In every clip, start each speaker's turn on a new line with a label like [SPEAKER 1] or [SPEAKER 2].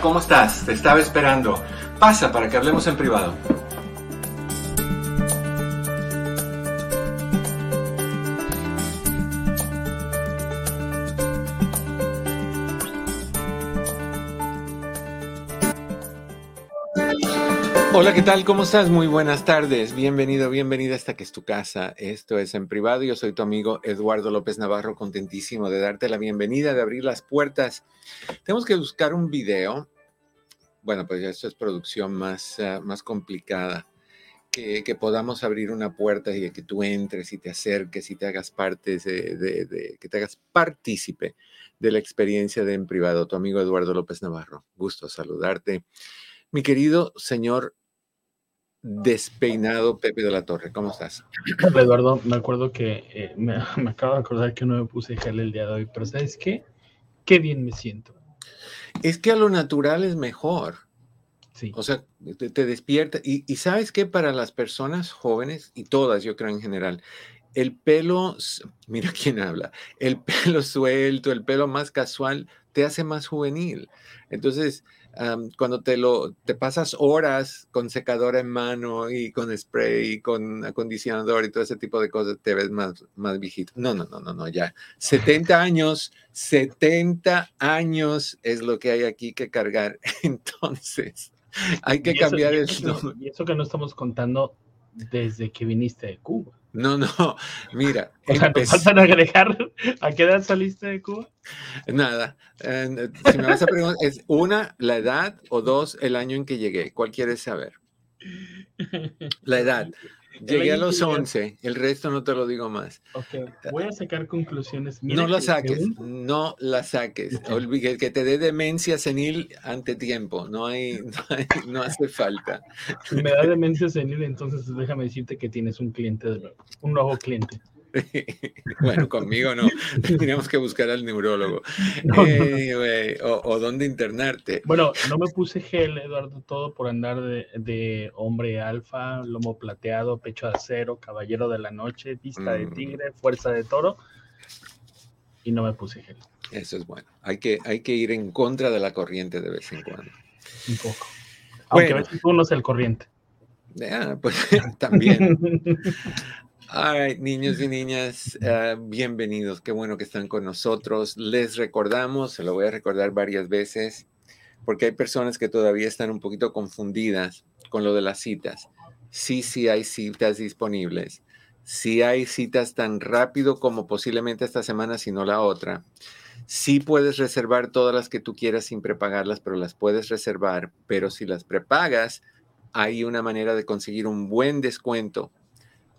[SPEAKER 1] ¿Cómo estás? Te estaba esperando. Pasa para que hablemos en privado. Hola, ¿qué tal? ¿Cómo estás? Muy buenas tardes. Bienvenido, bienvenida hasta que es tu casa. Esto es en privado. Yo soy tu amigo Eduardo López Navarro, contentísimo de darte la bienvenida, de abrir las puertas. Tenemos que buscar un video. Bueno, pues esto es producción más, uh, más complicada. Que, que, podamos abrir una puerta y que tú entres y te acerques y te hagas parte de, de, de, que te hagas partícipe de la experiencia de en privado. Tu amigo Eduardo López Navarro. Gusto saludarte. Mi querido señor despeinado Pepe de la Torre. ¿Cómo estás?
[SPEAKER 2] Eduardo, me acuerdo que eh, me, me, acabo de acordar que no me puse gel el día de hoy, pero ¿sabes qué? Qué bien me siento.
[SPEAKER 1] Es que a lo natural es mejor.
[SPEAKER 2] Sí.
[SPEAKER 1] O sea, te, te despierta. Y, y, sabes que para las personas jóvenes, y todas yo creo en general, el pelo, mira quién habla, el pelo suelto, el pelo más casual, te hace más juvenil. Entonces, Um, cuando te lo te pasas horas con secador en mano y con spray y con acondicionador y todo ese tipo de cosas, te ves más, más viejito. No, no, no, no, no, ya. 70 años, 70 años es lo que hay aquí que cargar. Entonces, hay que
[SPEAKER 2] eso,
[SPEAKER 1] cambiar
[SPEAKER 2] y
[SPEAKER 1] el
[SPEAKER 2] eso, y eso que no estamos contando desde que viniste de Cuba.
[SPEAKER 1] No, no, mira.
[SPEAKER 2] O sea, ¿nos faltan agregar a qué edad saliste de Cuba?
[SPEAKER 1] Nada. Eh, si me vas a preguntar, es una, la edad o dos, el año en que llegué. ¿Cuál quieres saber? La edad. Llegué a los 11, el resto no te lo digo más.
[SPEAKER 2] Ok, voy a sacar conclusiones. Mira
[SPEAKER 1] no la saques, no la saques. Okay. Que te dé demencia senil ante tiempo, no hay, no, hay, no hace falta.
[SPEAKER 2] Si me da demencia senil, entonces déjame decirte que tienes un cliente de nuevo, un nuevo cliente.
[SPEAKER 1] bueno, conmigo no. Tendríamos que buscar al neurólogo. No, eh, no. Wey, o, o, dónde internarte.
[SPEAKER 2] Bueno, no me puse gel, Eduardo, todo por andar de, de hombre alfa, lomo plateado, pecho de acero, caballero de la noche, vista mm. de tigre, fuerza de toro. Y no me puse gel.
[SPEAKER 1] Eso es bueno. Hay que, hay que ir en contra de la corriente de vez en cuando.
[SPEAKER 2] Un poco. Aunque bueno. a veces uno es el corriente.
[SPEAKER 1] Yeah, pues también. Niños y niñas, uh, bienvenidos. Qué bueno que están con nosotros. Les recordamos, se lo voy a recordar varias veces, porque hay personas que todavía están un poquito confundidas con lo de las citas. Sí, sí hay citas disponibles. Sí hay citas tan rápido como posiblemente esta semana, si no la otra. Sí puedes reservar todas las que tú quieras sin prepagarlas, pero las puedes reservar. Pero si las prepagas, hay una manera de conseguir un buen descuento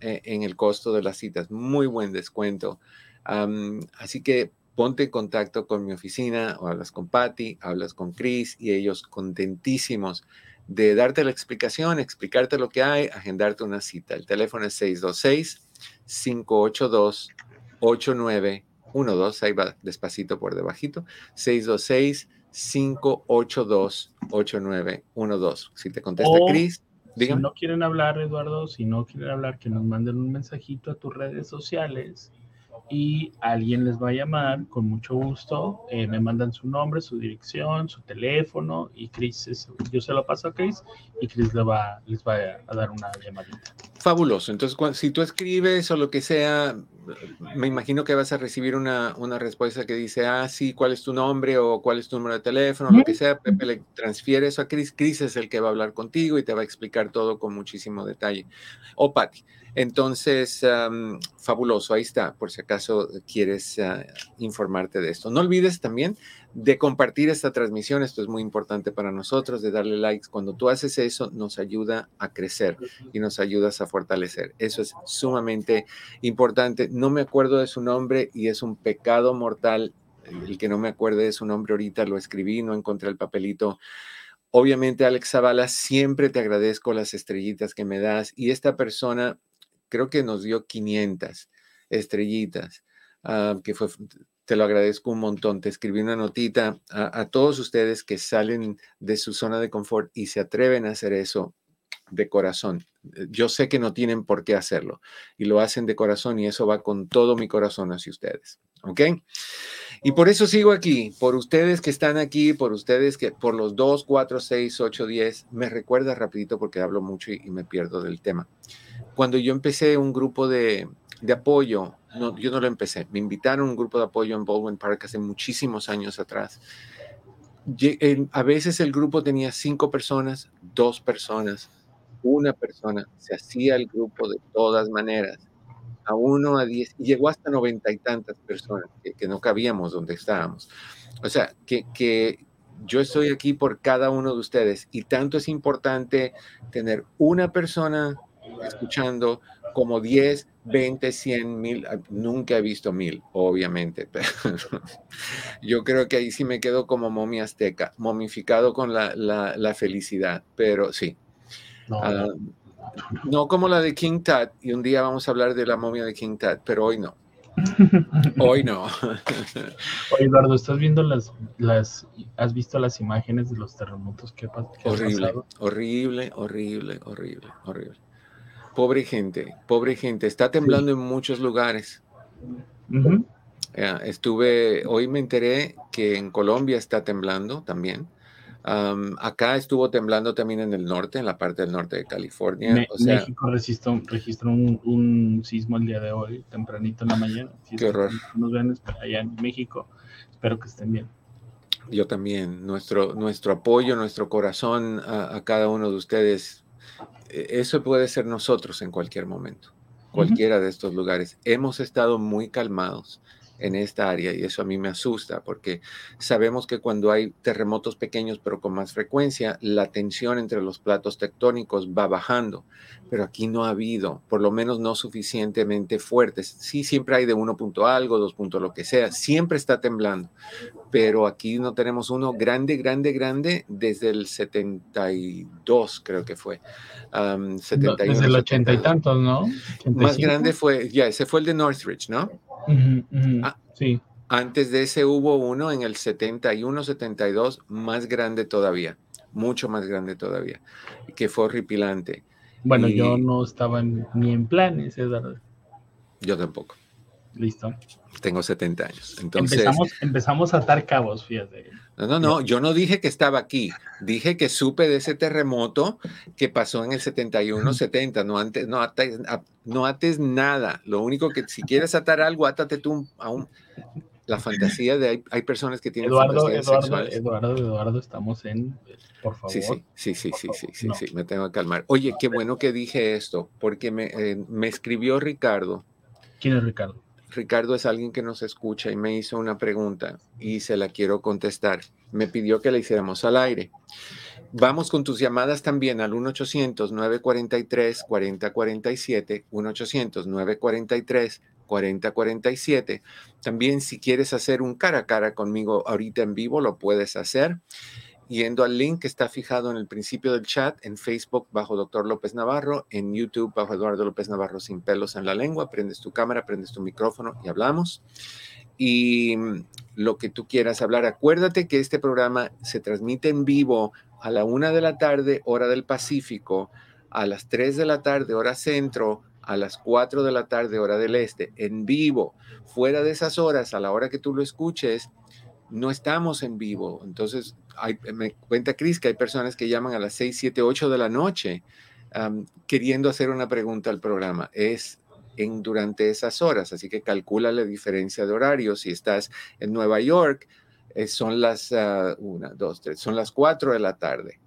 [SPEAKER 1] en el costo de las citas. Muy buen descuento. Um, así que ponte en contacto con mi oficina o hablas con Patty, hablas con Chris y ellos contentísimos de darte la explicación, explicarte lo que hay, agendarte una cita. El teléfono es 626-582-8912. Ahí va despacito por debajito. 626 582-8912. Si te contesta
[SPEAKER 2] o,
[SPEAKER 1] Chris,
[SPEAKER 2] Dígame. Si no quieren hablar, Eduardo, si no quieren hablar, que nos manden un mensajito a tus redes sociales y alguien les va a llamar con mucho gusto. Eh, me mandan su nombre, su dirección, su teléfono y Chris, es, yo se lo paso a Chris y Chris le va, les va a dar una llamadita.
[SPEAKER 1] Fabuloso. Entonces, cuando, si tú escribes o lo que sea, me imagino que vas a recibir una, una, respuesta que dice, ah, sí, ¿cuál es tu nombre o cuál es tu número de teléfono? Lo que sea, Pepe le transfiere eso a Chris. Chris es el que va a hablar contigo y te va a explicar todo con muchísimo detalle. O Patty. Entonces, um, fabuloso, ahí está, por si acaso quieres uh, informarte de esto. No olvides también de compartir esta transmisión, esto es muy importante para nosotros, de darle likes. Cuando tú haces eso, nos ayuda a crecer y nos ayudas a fortalecer. Eso es sumamente importante. No me acuerdo de su nombre y es un pecado mortal el que no me acuerde de su nombre ahorita, lo escribí, no encontré el papelito. Obviamente, Alex Zavala, siempre te agradezco las estrellitas que me das y esta persona creo que nos dio 500 estrellitas, ah, que fue, te lo agradezco un montón. Te escribí una notita a, a, todos ustedes que salen de su zona de confort y se atreven a hacer eso de corazón. Yo sé que no tienen por qué hacerlo y lo hacen de corazón y eso va con todo mi corazón hacia ustedes. ¿Ok? Y por eso sigo aquí, por ustedes que están aquí, por ustedes que por los 2, 4, 6, 8, 10, me recuerda rapidito porque hablo mucho y, y me pierdo del tema. Cuando yo empecé un grupo de, de apoyo, no, yo no lo empecé, me invitaron a un grupo de apoyo en Baldwin Park hace muchísimos años atrás. A veces el grupo tenía cinco personas, dos personas, una persona, se hacía el grupo de todas maneras, a uno, a diez, y llegó hasta noventa y tantas personas, que, que, no cabíamos donde estábamos. O sea, que, que yo estoy aquí por cada uno de ustedes y tanto es importante tener una persona escuchando como 10, 20, 100, mil, nunca he visto mil, obviamente, pero yo creo que ahí sí me quedo como momia azteca, momificado con la, la, la felicidad, pero sí, no. Uh, no como la de King Tut, y un día vamos a hablar de la momia de King Tut, pero hoy no. Hoy no.
[SPEAKER 2] Oye, Eduardo, ¿estás viendo las, las, has visto las imágenes de los terremotos que, que
[SPEAKER 1] horrible, horrible, horrible, horrible, horrible. Pobre gente, pobre gente. Está temblando sí. en muchos lugares. Uh -huh. yeah, estuve, hoy me enteré que en Colombia está temblando también. Um, acá estuvo temblando también en el norte, en la parte del norte de California.
[SPEAKER 2] Me, o sea, México registró, registró un, un, sismo el día de hoy, tempranito en la mañana.
[SPEAKER 1] Si qué horror.
[SPEAKER 2] Nos ven allá en México. Espero que estén bien.
[SPEAKER 1] Yo también. Nuestro, nuestro apoyo, nuestro corazón a, a cada uno de ustedes. E, eso puede ser nosotros en cualquier momento, cualquiera de estos lugares. Hemos estado muy calmados en esta área y eso a mí me asusta porque sabemos que cuando hay terremotos pequeños pero con más frecuencia, la tensión entre los platos tectónicos va bajando, pero aquí no ha habido, por lo menos no suficientemente fuertes. Sí, siempre hay de uno punto algo, dos puntos lo que sea, siempre está temblando, pero aquí no tenemos uno grande, grande, grande desde el 72 creo que fue. Um, 71,
[SPEAKER 2] desde el 80 y tantos, ¿no?
[SPEAKER 1] 85. Más grande fue, ya, ese fue el de Northridge, ¿no?
[SPEAKER 2] Uh -huh, uh -huh. Ah, sí.
[SPEAKER 1] Antes de ese hubo uno en el 71, 72, más grande todavía, mucho más grande todavía, que fue horripilante.
[SPEAKER 2] Bueno, y... yo no estaba en, ni en planes, Eduardo.
[SPEAKER 1] Yo tampoco.
[SPEAKER 2] Listo.
[SPEAKER 1] Tengo 70 años. Entonces,
[SPEAKER 2] empezamos, empezamos a atar cabos, fíjate.
[SPEAKER 1] No, no, no, yo no dije que estaba aquí. Dije que supe de ese terremoto que pasó en el 71, 70. No, antes, no, ates, no ates nada. Lo único que si quieres atar algo, átate tú a un, la fantasía de hay, hay, personas que tienen
[SPEAKER 2] Eduardo,
[SPEAKER 1] fantasías
[SPEAKER 2] Eduardo,
[SPEAKER 1] sexuales.
[SPEAKER 2] Eduardo, Eduardo, estamos en, por favor.
[SPEAKER 1] Sí, sí, sí, sí, sí, sí, sí,
[SPEAKER 2] No.
[SPEAKER 1] sí, me tengo que calmar. Oye, qué bueno que dije esto, porque me, eh, me escribió Ricardo.
[SPEAKER 2] ¿Quién es Ricardo?
[SPEAKER 1] Ricardo es alguien que nos escucha y me hizo una pregunta y se la quiero contestar. Me pidió que la hiciéramos al aire. Vamos con tus llamadas también al 1-800-943-4047, 1-800-943-4047. También si quieres hacer un cara a cara conmigo ahorita en vivo, lo puedes hacer yendo al link que está fijado en el principio del chat, en Facebook bajo Doctor López Navarro, en YouTube bajo Eduardo López Navarro sin pelos en la lengua, prendes tu cámara, prendes tu micrófono y hablamos. Y lo que tú quieras hablar, acuérdate que este programa se transmite en vivo a la una de la tarde, hora del Pacífico, a las tres de la tarde, hora centro, a las 4 de la tarde, hora del este, en vivo. Fuera de esas horas, a la hora que tú lo escuches, no estamos en vivo. Entonces, hay, me cuenta Cris que hay personas que llaman a las 6, 7, 8 de la noche queriendo hacer una pregunta al programa. Es en, durante esas horas, así que calcula la diferencia de horario. Si estás en Nueva York, eh, son las uh, una, dos, tres, son las 4 de la tarde.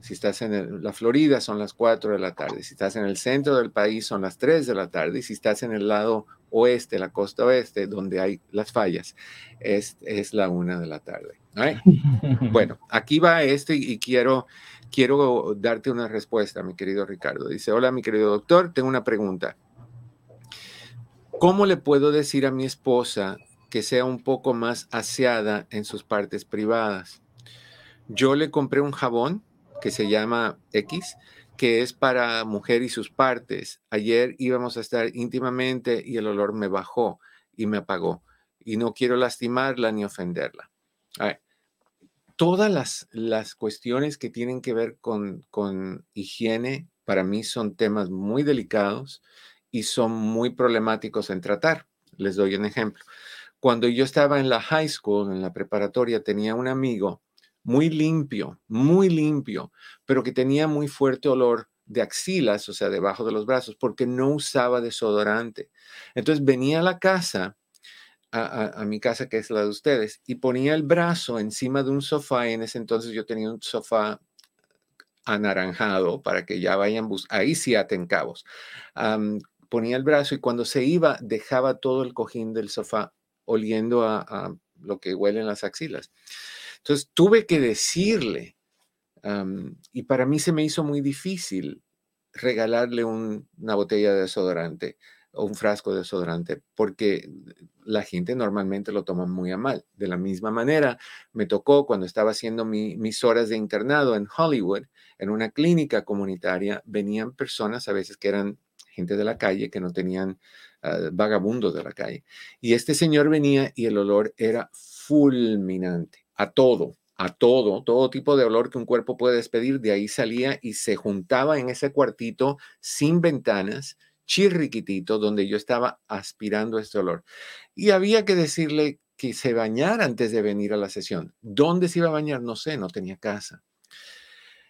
[SPEAKER 1] Si estás en el, la Florida, son las 4 de la tarde. Si estás en el centro del país, son las 3 de la tarde. Y si estás en el lado oeste, la costa oeste, donde hay las fallas, es, es la 1 de la tarde. Right? Bueno, aquí va este y quiero, quiero darte una respuesta, mi querido Ricardo. Dice, hola, mi querido doctor, tengo una pregunta. ¿Cómo le puedo decir a mi esposa que sea un poco más aseada en sus partes privadas? Yo le compré un jabón que se llama X, que es para mujer y sus partes. Ayer íbamos a estar íntimamente y el olor me bajó y me apagó. Y no quiero lastimarla ni ofenderla. Todas las, las cuestiones que tienen que ver con, con higiene, para mí son temas muy delicados y son muy problemáticos en tratar. Les doy un ejemplo. Cuando yo estaba en la high school, en la preparatoria, tenía un amigo muy limpio, muy limpio, pero que tenía muy fuerte olor de axilas, o sea, debajo de los brazos, porque no usaba desodorante. Entonces venía a la casa, a, mi casa, que es la de ustedes, y ponía el brazo encima de un sofá, y en ese entonces yo tenía un sofá anaranjado para que ya vayan, ahí sí aten cabos. ponía el brazo y cuando se iba dejaba todo el cojín del sofá oliendo a, a lo que huelen las axilas. Entonces tuve que decirle, y para mí se me hizo muy difícil regalarle una botella de desodorante o un frasco de desodorante, porque la gente normalmente lo toma muy a mal. De la misma manera, me tocó cuando estaba haciendo mis horas de internado en Hollywood, en una clínica comunitaria, venían personas a veces que eran gente de la calle, que no tenían ah, vagabundos de la calle. Y este señor venía y el olor era fulminante a todo, a todo, todo tipo de olor que un cuerpo puede despedir, de ahí salía y se juntaba en ese cuartito sin ventanas, chirriquitito, donde yo estaba aspirando este olor. Y había que decirle que se bañara antes de venir a la sesión. ¿Dónde se iba a bañar? No sé, no tenía casa.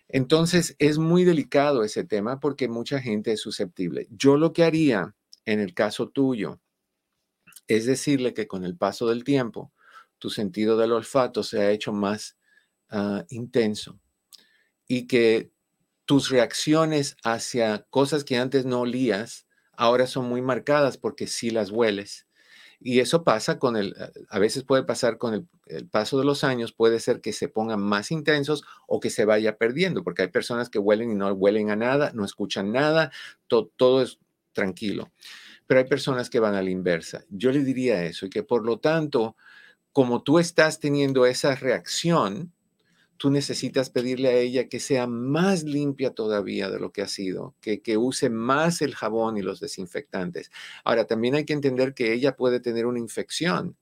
[SPEAKER 1] Entonces es muy delicado ese tema porque mucha gente es susceptible. Yo lo que haría en el caso tuyo es decirle que con el paso del tiempo, tu sentido del olfato se ha hecho más ah, intenso y que tus reacciones hacia cosas que antes no olías ahora son muy marcadas porque sí las hueles. Y eso pasa con el, a veces puede pasar con el, paso de los años, puede ser que se pongan más intensos o que se vaya perdiendo, porque hay personas que huelen y no huelen a nada, no escuchan nada, todo es tranquilo. Pero hay personas que van a la inversa. Yo le diría eso y que por lo tanto como tú estás teniendo esa reacción, tú necesitas pedirle a ella que sea más limpia todavía de lo que ha sido, que, que, use más el jabón y los desinfectantes. Ahora, también hay que entender que ella puede tener una infección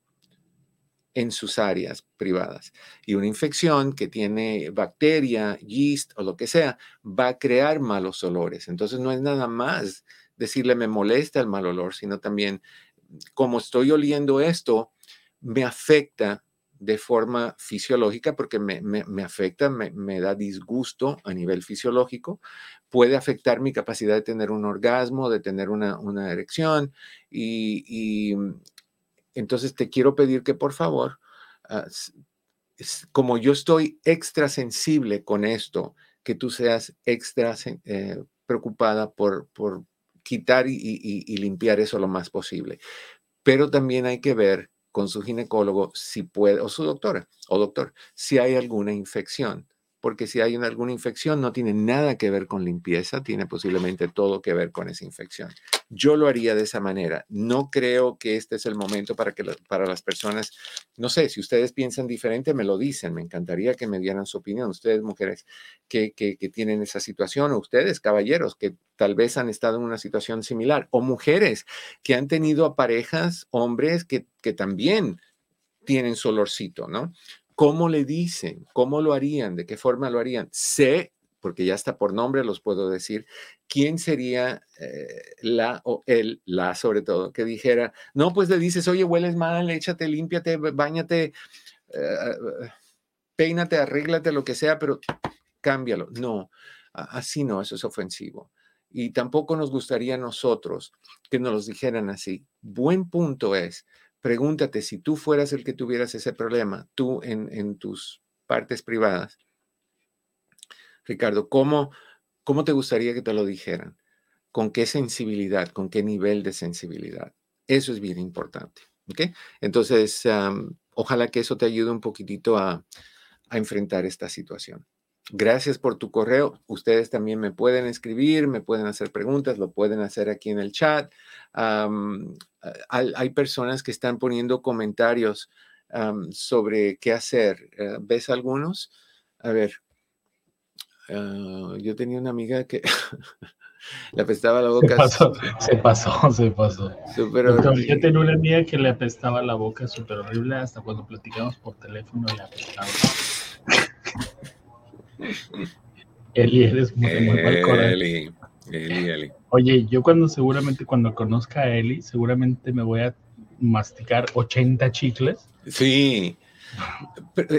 [SPEAKER 1] en sus áreas privadas. Y una infección que tiene bacteria, yeast o lo que sea, va a crear malos olores. Entonces no es nada más decirle me molesta el mal olor, sino también como estoy oliendo esto, me afecta de forma fisiológica porque me, afecta, me, da disgusto a nivel fisiológico, puede afectar mi capacidad de tener un orgasmo, de tener una, erección y, mm, entonces te quiero pedir que por favor, ah, como yo estoy extra sensible con esto, que tú seas extra eh, preocupada por, por quitar y limpiar eso lo más posible. Pero también hay que ver con su ginecólogo si puede, o su doctora o doctor, si hay alguna infección porque si hay alguna infección no tiene nada que ver con limpieza, tiene posiblemente todo que ver con esa infección. Yo lo haría de esa manera. No creo que este es el momento para que para las personas, no sé, si ustedes piensan diferente, me lo dicen. Me encantaría que me dieran su opinión. Ustedes, mujeres que, que, tienen esa situación, o ustedes, caballeros, que tal vez han estado en una situación similar, o mujeres que han tenido a parejas, hombres que, que también tienen su olorcito, ¿no? ¿Cómo le dicen? ¿Cómo lo harían? ¿De qué forma lo harían? Sé, porque ya está por nombre, los puedo decir, quién sería eh, la o él, la sobre todo, que dijera, no, pues le dices, oye, hueles mal, échate, límpiate, bañate, uh, peínate, arréglate, lo que sea, pero cámbialo. No, así no, eso es ofensivo. Y tampoco nos gustaría a nosotros que nos los dijeran así. Buen punto es, Pregúntate si tú fueras el que tuvieras ese problema, tú en, tus partes privadas. Ricardo, ¿cómo, ¿cómo te gustaría que te lo dijeran? ¿Con qué sensibilidad? ¿Con qué nivel de sensibilidad? Eso es bien importante. Entonces, ojalá que eso te ayude un poquitito a, a enfrentar esta situación. Gracias por tu correo. Ustedes también me pueden escribir, me pueden hacer preguntas, lo pueden hacer aquí en el chat. hay, personas que están poniendo comentarios sobre qué hacer. Eh, ¿Ves algunos? A ver, ah, yo tenía una amiga que le apestaba la boca.
[SPEAKER 2] Se pasó, se pasó, se pasó. Yo tenía una amiga que le apestaba la boca súper horrible hasta cuando platicamos por teléfono le apestaba. Eli, eres muy, muy Eli, Eli. Oye, yo cuando seguramente cuando conozca a Eli, seguramente me voy a masticar 80 chicles.
[SPEAKER 1] Sí,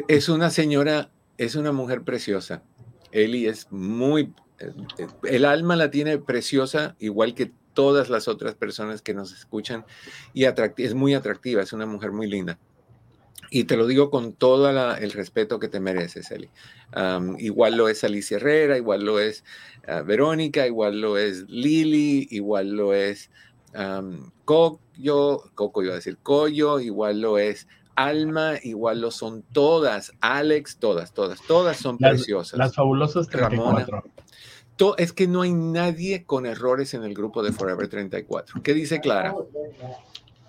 [SPEAKER 1] es una señora, es una mujer preciosa. Eli es muy, eh, el alma la tiene preciosa, igual que todas las otras personas que nos escuchan, y es muy atractiva, es una mujer muy linda. Y te lo digo con todo el respeto que te mereces, Eli. igual lo es Alicia Herrera, igual lo es ah, Verónica, igual lo es Lili, igual lo es um, Coyo, Coco iba a decir Coyo, igual lo es Alma, igual lo son todas, Alex, todas, todas, todas son preciosas.
[SPEAKER 2] Las fabulosas 34.
[SPEAKER 1] es que no hay nadie con errores en el grupo de Forever 34. ¿Qué dice Clara?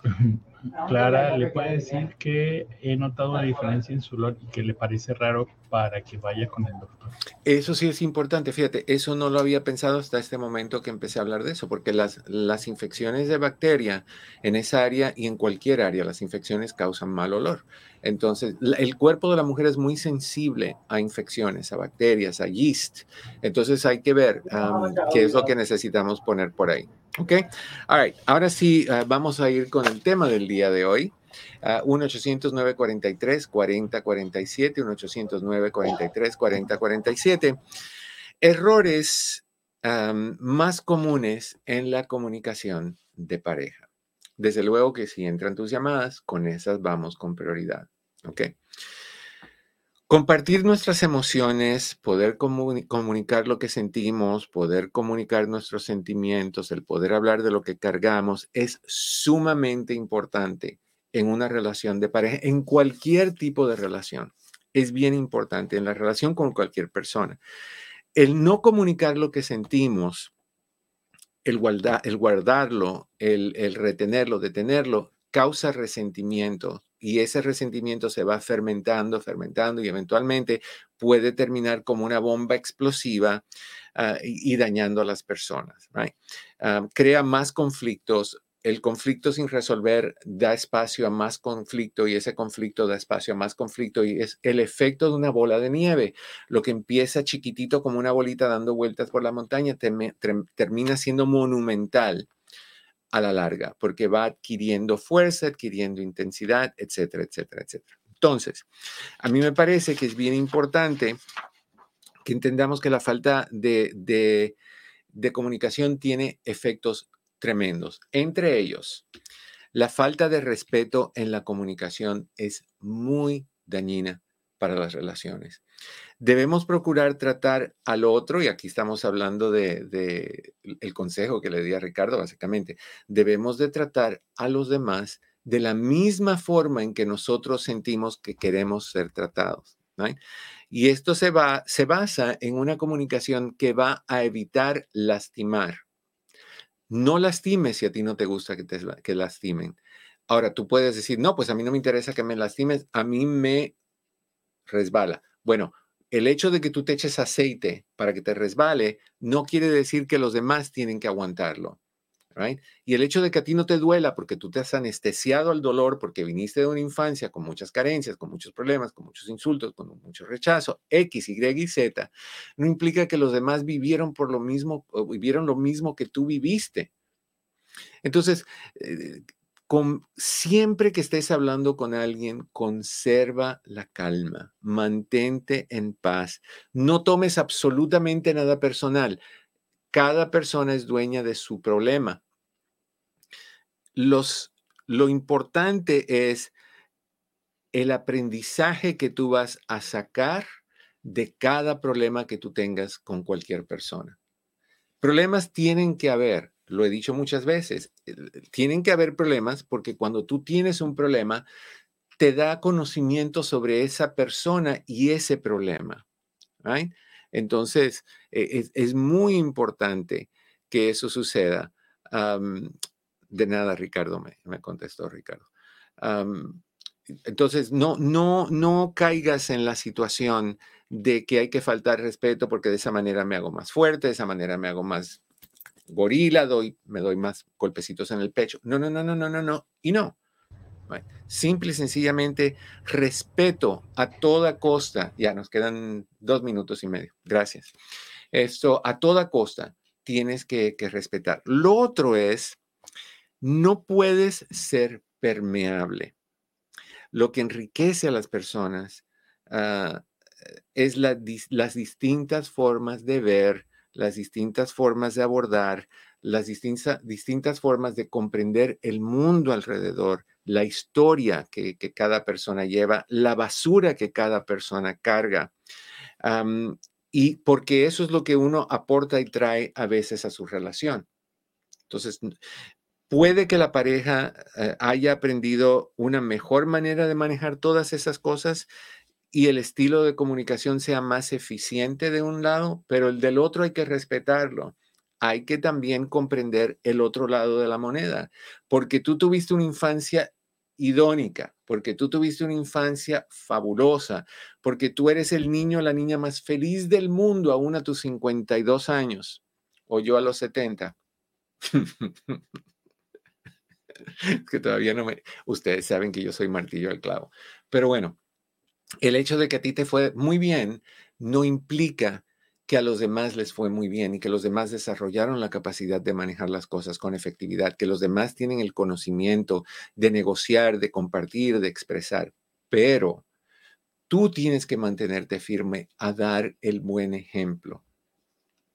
[SPEAKER 2] Clara le puede decir que he notado una diferencia en su olor y que le parece raro para que vaya con el doctor.
[SPEAKER 1] Eso sí es importante, fíjate, eso no lo había pensado hasta este momento que empecé a hablar de eso, porque las, las infecciones de bacteria en esa área y en cualquier área, las infecciones causan mal olor. Entonces, el cuerpo de la mujer es muy sensible a infecciones, a bacterias, a yeast. Entonces, hay que ver qué es lo que necesitamos poner por ahí. ¿Ok? All right. Ahora sí, ah, vamos a ir con el tema del día de hoy. 1-800-943-4047, 1-800-943-4047. Errores más comunes en la comunicación de pareja. Desde luego que si entran tus llamadas, con esas vamos con prioridad. ¿Ok? Compartir nuestras emociones, poder comunicar lo que sentimos, poder comunicar nuestros sentimientos, el poder hablar de lo que cargamos es sumamente importante en una relación de pareja, en cualquier tipo de relación. Es bien importante en la relación con cualquier persona. El no comunicar lo que sentimos, el, el guardarlo, el, el retenerlo, detenerlo, causa resentimiento y ese resentimiento se va fermentando, fermentando y eventualmente puede terminar como una bomba explosiva ah, y, dañando a las personas. Ah, crea más conflictos. El conflicto sin resolver da espacio a más conflicto y ese conflicto da espacio a más conflicto y es el efecto de una bola de nieve. Lo que empieza chiquitito como una bolita dando vueltas por la montaña termina siendo monumental a la larga, porque va adquiriendo fuerza, adquiriendo intensidad, etcétera, etcétera, etcétera. Entonces, a mí me parece que es bien importante que entendamos que la falta de, de, comunicación tiene efectos tremendos. Entre ellos, la falta de respeto en la comunicación es muy dañina para las relaciones. Debemos procurar tratar al otro, y aquí estamos hablando de, el consejo que le di a Ricardo, básicamente, debemos de tratar a los demás de la misma forma en que nosotros sentimos que queremos ser tratados. Y esto se, va, se basa en una comunicación que va a evitar lastimar. No lastimes si a ti no te gusta que te que lastimen. Ahora, tú puedes decir, no, pues a mí no me interesa que me lastimes, a mí me resbala. Bueno, el hecho de que tú te eches aceite para que te resbale no quiere decir que los demás tienen que aguantarlo. Right? Y el hecho de que a ti no te duela porque tú te has anestesiado al dolor, porque viniste de una infancia con muchas carencias, con muchos problemas, con muchos insultos, con mucho rechazo, X, Y y Z, no implica que los demás vivieron por lo mismo, vivieron lo mismo que tú viviste. Entonces, eh, siempre que estés hablando con alguien, conserva la calma, mantente en paz, no tomes absolutamente nada personal. Cada persona es dueña de su problema. Lo importante es el aprendizaje que tú vas a sacar de cada problema que tú tengas con cualquier persona. Problemas tienen que haber, lo he dicho muchas veces, tienen que haber problemas porque cuando tú tienes un problema, te da conocimiento sobre esa persona y ese problema. Entonces, e, es, muy importante que eso suceda. de nada, Ricardo, me, contestó Ricardo. entonces, no, no, no caigas en la situación de que hay que faltar respeto porque de esa manera me hago más fuerte, de esa manera me hago más gorila, doy, me doy más golpecitos en el pecho. No, no, no, no, no, no, no. Y no. Simple y sencillamente respeto a toda costa. Ya nos quedan dos minutos y medio. Gracias. Esto a toda costa tienes que, respetar. Lo otro es, no puedes ser permeable. Lo que enriquece a las personas ah, es las distintas formas de ver, las distintas formas de abordar, las distintas, distintas formas de comprender el mundo alrededor, la historia que, cada persona lleva, la basura que cada persona carga. y porque eso es lo que uno aporta y trae a veces a su relación. Entonces, puede que la pareja eh, haya aprendido una mejor manera de manejar todas esas cosas y el estilo de comunicación sea más eficiente de un lado, pero el del otro hay que respetarlo. Hay que también comprender el otro lado de la moneda, porque tú tuviste una infancia idónica, porque tú tuviste una infancia fabulosa, porque tú eres el niño, la niña más feliz del mundo aún a tus 52 años, o yo a los 70. que todavía no me... Ustedes saben que yo soy martillo al clavo. Pero bueno, el hecho de que a ti te fue muy bien no implica que a los demás les fue muy bien y que los demás desarrollaron la capacidad de manejar las cosas con efectividad, que los demás tienen el conocimiento de negociar, de compartir, de expresar. Pero tú tienes que mantenerte firme a dar el buen ejemplo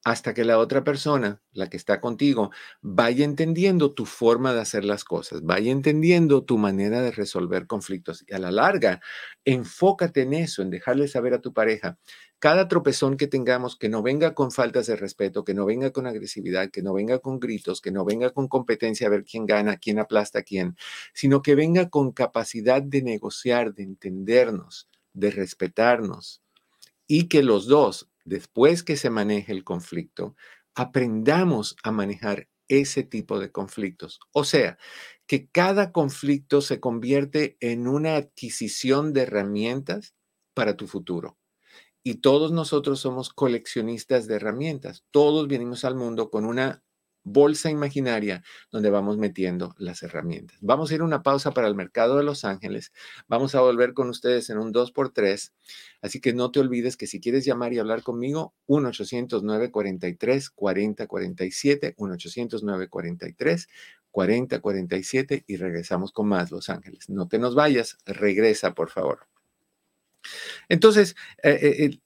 [SPEAKER 1] hasta que la otra persona, la que está contigo, vaya entendiendo tu forma de hacer las cosas, vaya entendiendo tu manera de resolver conflictos. Y a la larga, enfócate en eso, en dejarle saber a tu pareja, cada tropezón que tengamos, que no venga con faltas de respeto, que no venga con agresividad, que no venga con gritos, que no venga con competencia a ver quién gana, quién aplasta a quién, sino que venga con capacidad de negociar, de entendernos, de respetarnos y que los dos después que se maneje el conflicto, aprendamos a manejar ese tipo de conflictos. O sea, que cada conflicto se convierte en una adquisición de herramientas para tu futuro. Y todos nosotros somos coleccionistas de herramientas. Todos venimos al mundo con una bolsa imaginaria donde vamos metiendo las herramientas. Vamos a ir a una pausa para el mercado de Los Ángeles. Vamos a volver con ustedes en un 2x3. Así que no te olvides que si quieres llamar y hablar conmigo, 1-800-943-4047, 1-800-943-4047 y regresamos con más Los Ángeles. No te nos vayas, regresa por favor. Entonces, eh, eh,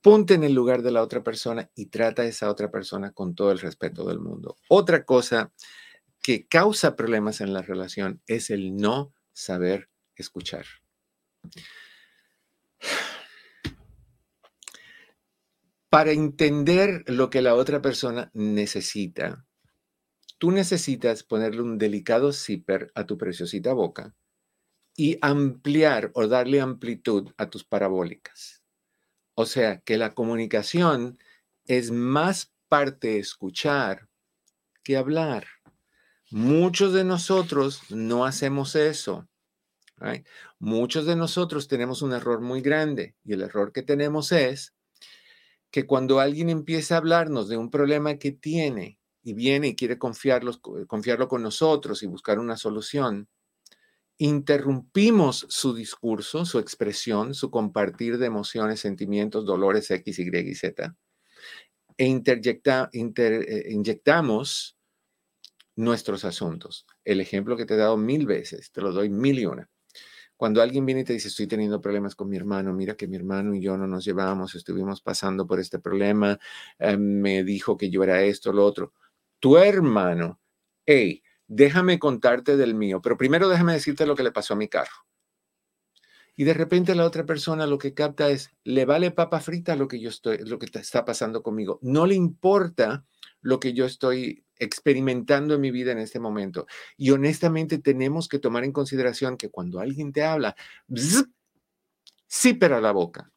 [SPEAKER 1] ponte en el lugar de la otra persona y trata a esa otra persona con todo el respeto del mundo. Otra cosa que causa problemas en la relación es el no saber escuchar. Para entender lo que la otra persona necesita, tú necesitas ponerle un delicado zipper a tu preciosita boca y ampliar o darle amplitud a tus parabólicas. O sea, que la comunicación es más parte escuchar que hablar. Muchos de nosotros no hacemos eso. Muchos de nosotros tenemos un error muy grande y el error que tenemos es que cuando alguien empieza a hablarnos de un problema que tiene y viene y quiere confiarlo con nosotros y buscar una solución, interrumpimos su discurso, su expresión, su compartir de emociones, sentimientos, dolores X, Y y Z, e eh, inyectamos nuestros asuntos. El ejemplo que te he dado mil veces, te lo doy mil y una. Cuando alguien viene y te dice, estoy teniendo problemas con mi hermano, mira que mi hermano y yo no nos llevamos, estuvimos pasando por este problema, eh, me dijo que yo era esto, lo otro. Tu hermano, hey, déjame contarte del mío, pero primero déjame decirte lo que le pasó a mi carro. Y de repente la otra persona lo que capta es, le vale papa frita lo que yo estoy, lo que está pasando conmigo. No le importa lo que yo estoy experimentando en mi vida en este momento. Y honestamente tenemos que tomar en consideración que cuando alguien te habla, zip, a la boca.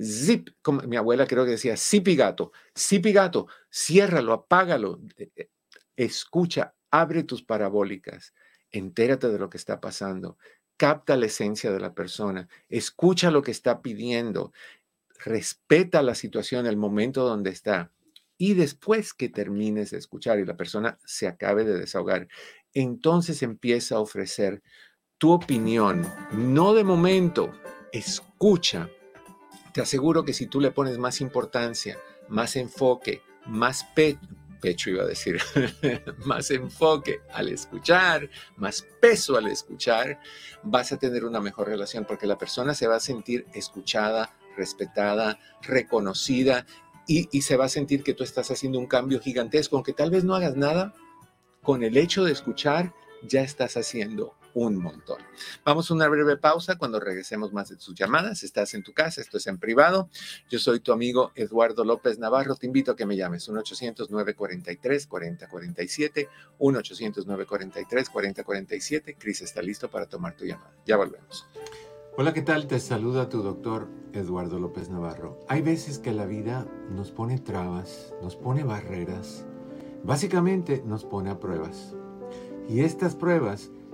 [SPEAKER 1] Zip, como mi abuela creo que decía, zipi gato, zipi gato, ciérralo, apágalo, e, e, escucha, abre tus parabólicas, entérate de lo que está pasando, capta la esencia de la persona, escucha lo que está pidiendo, respeta la situación, el momento donde está. Y después que termines de escuchar y la persona se acabe de desahogar, entonces empieza a ofrecer tu opinión, no de momento, escucha. Te aseguro que si tú le pones más importancia, más enfoque, más pecho iba a decir, más enfoque al escuchar, más peso al escuchar, vas a tener una mejor relación porque la persona se va a sentir escuchada, respetada, reconocida y, y, se va a sentir que tú estás haciendo un cambio gigantesco, aunque tal vez no hagas nada, con el hecho de escuchar ya estás haciendo un montón. Vamos a una breve pausa cuando regresemos más de tus llamadas. Estás en tu casa, esto es en privado. Yo soy tu amigo Eduardo López Navarro. Te invito a que me llames 1-800-943-4047, 1-800-943-4047. Cris está listo para tomar tu llamada. Ya volvemos.
[SPEAKER 3] Hola, ¿qué tal? Te saluda tu doctor Eduardo López Navarro. Hay veces que la vida nos pone trabas, nos pone barreras, básicamente nos pone a pruebas. Y estas pruebas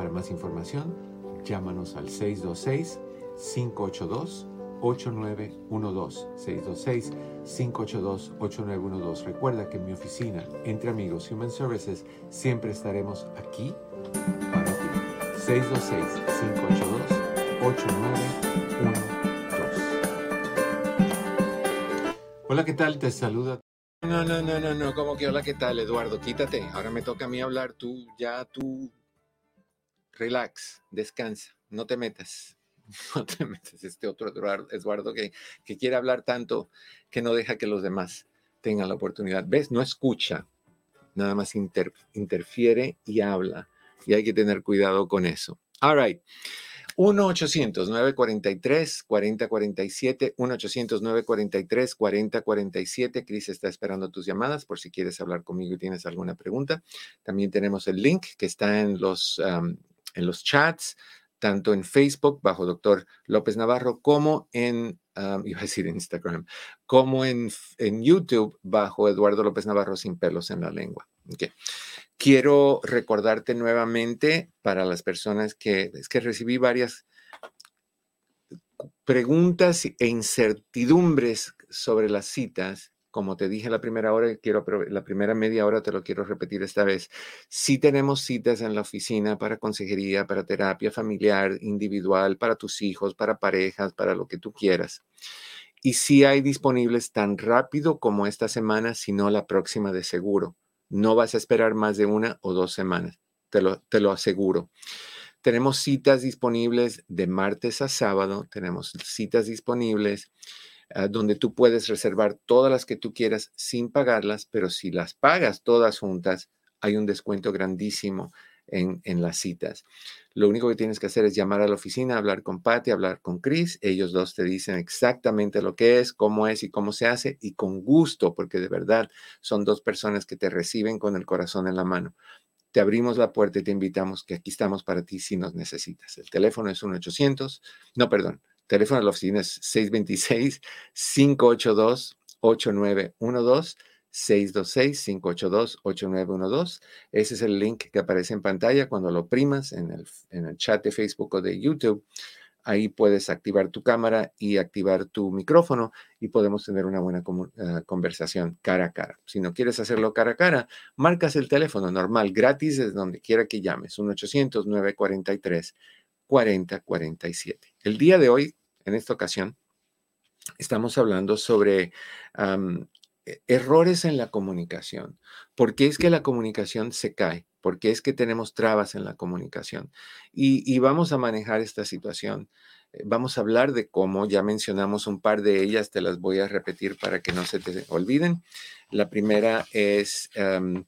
[SPEAKER 3] para más información, llámanos al 626-582-8912. 626-582-8912. Recuerda que en mi oficina, entre amigos Human Services, siempre estaremos aquí para ti. 626-582-8912. Hola, ¿qué tal? Te saluda.
[SPEAKER 1] No, no, no, no, no, como que hola, ¿qué tal, Eduardo? Quítate. Ahora me toca a mí hablar. Tú, ya tú relax, descansa, no te metas, no te metas. Este otro Eduardo que, que quiere hablar tanto que no deja que los demás tengan la oportunidad. ¿Ves? No escucha, nada más interfiere y habla. Y hay que tener cuidado con eso. All right. 1-800-943-4047, 1-800-943-4047. Cris está esperando tus llamadas por si quieres hablar conmigo y tienes alguna pregunta. También tenemos el link que está en los en los chats, tanto en Facebook bajo Doctor López Navarro como en, iba a decir Instagram, como en, en, YouTube bajo Eduardo López Navarro sin pelos en la lengua. Quiero recordarte nuevamente para las personas que, es que recibí varias preguntas e incertidumbres sobre las citas como te dije la primera hora, quiero, la primera media hora te lo quiero repetir esta vez. Sí tenemos citas en la oficina para consejería, para terapia familiar, individual, para tus hijos, para parejas, para lo que tú quieras. Y sí hay disponibles tan rápido como esta semana, sino la próxima de seguro. No vas a esperar más de una o dos semanas, te lo, te lo aseguro. Tenemos citas disponibles de martes a sábado, tenemos citas disponibles Ah, donde tú puedes reservar todas las que tú quieras sin pagarlas, pero si las pagas todas juntas, hay un descuento grandísimo en, en, las citas. Lo único que tienes que hacer es llamar a la oficina, hablar con Patty, hablar con Chris. Ellos dos te dicen exactamente lo que es, cómo es y cómo se hace, y con gusto, porque de verdad son dos personas que te reciben con el corazón en la mano. Te abrimos la puerta y te invitamos que aquí estamos para ti si nos necesitas. El teléfono es 1-800, no, perdón, teléfono de la oficina es 626-582-8912. 626-582-8912. Ese es el link que aparece en pantalla cuando lo primas en el, chat de Facebook o de YouTube. Ahí puedes activar tu cámara y activar tu micrófono y podemos tener una buena uh, conversación cara a cara. Si no quieres hacerlo cara a cara, marcas el teléfono normal, gratis, desde donde quiera que llames, 1-800-943-4047. El día de hoy en esta ocasión estamos hablando sobre e, errores en la comunicación. ¿Por qué es que la comunicación se cae? ¿Por qué es que tenemos trabas en la comunicación? Y, vamos a manejar esta situación. Eh, vamos a hablar de cómo, ya mencionamos un par de ellas, te las voy a repetir para que no se te olviden. La primera es, eh,